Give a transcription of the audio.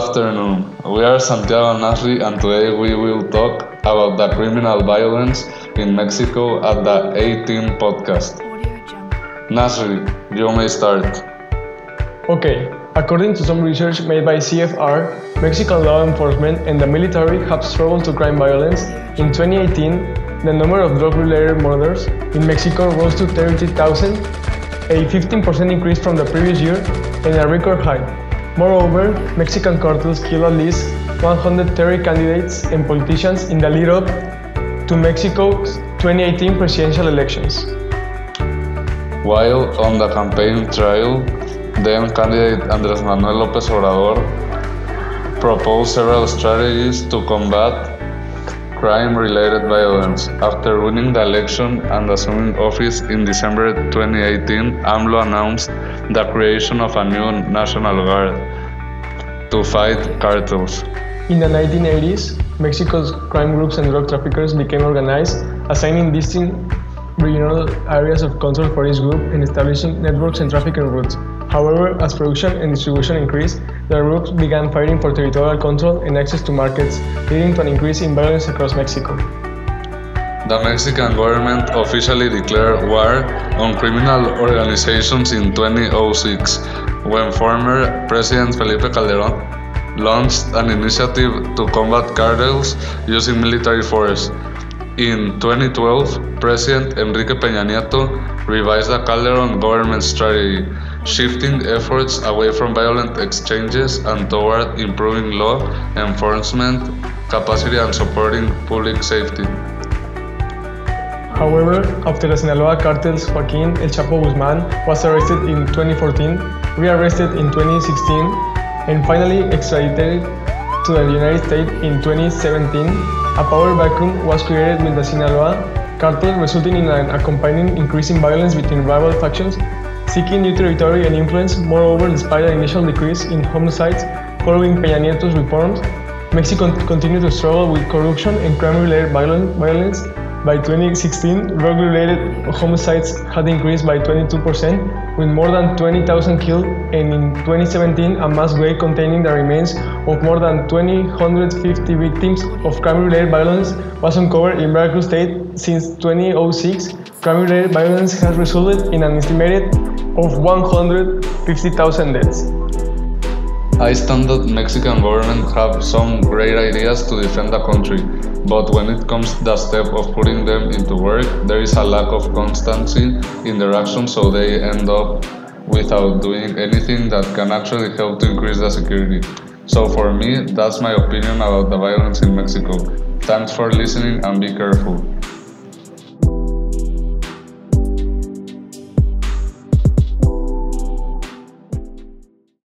afternoon. We are Santiago Nasri and today we will talk about the criminal violence in Mexico at the A-Team podcast. Nasri, you may start. Okay, according to some research made by CFR, Mexican law enforcement and the military have struggled to crime violence. In 2018, the number of drug-related murders in Mexico rose to 30,000, a 15% increase from the previous year and a record high. Moreover, Mexican cartels killed at least 130 candidates and politicians in the lead-up to Mexico's 2018 presidential elections. While on the campaign trail, then candidate Andrés Manuel López Obrador proposed several strategies to combat crime-related violence. After winning the election and assuming office in December 2018, AMLO announced the creation of a new National Guard to fight cartels. In the 1980s, Mexico's crime groups and drug traffickers became organized, assigning distinct regional areas of control for each group and establishing networks and trafficking routes. However, as production and distribution increased, the groups began fighting for territorial control and access to markets, leading to an increase in violence across Mexico. The Mexican government officially declared war on criminal organizations in 2006 when former President Felipe Calderón launched an initiative to combat cartels using military force. In 2012, President Enrique Peña Nieto revised the Calderón government strategy shifting efforts away from violent exchanges and toward improving law enforcement capacity and supporting public safety. However, after the Sinaloa cartel's Joaquin El Chapo Guzman was arrested in 2014, rearrested in 2016, and finally extradited to the United States in 2017, a power vacuum was created with the Sinaloa cartel, resulting in an accompanying increase in violence between rival factions seeking new territory and influence. Moreover, despite an initial decrease in homicides following Peña Nieto's reforms, Mexico continued to struggle with corruption and crime-related violence. By 2016, drug-related homicides had increased by 22%, with more than 20,000 killed, and in 2017, a mass grave containing the remains of more than 250 victims of crime-related violence was uncovered in Veracruz State since 2006. Crime-related violence has resulted in an estimated of 150,000 deaths. I stand that Mexican government have some great ideas to defend the country, but when it comes to the step of putting them into work, there is a lack of constancy in their actions so they end up without doing anything that can actually help to increase the security. So for me, that's my opinion about the violence in Mexico. Thanks for listening and be careful.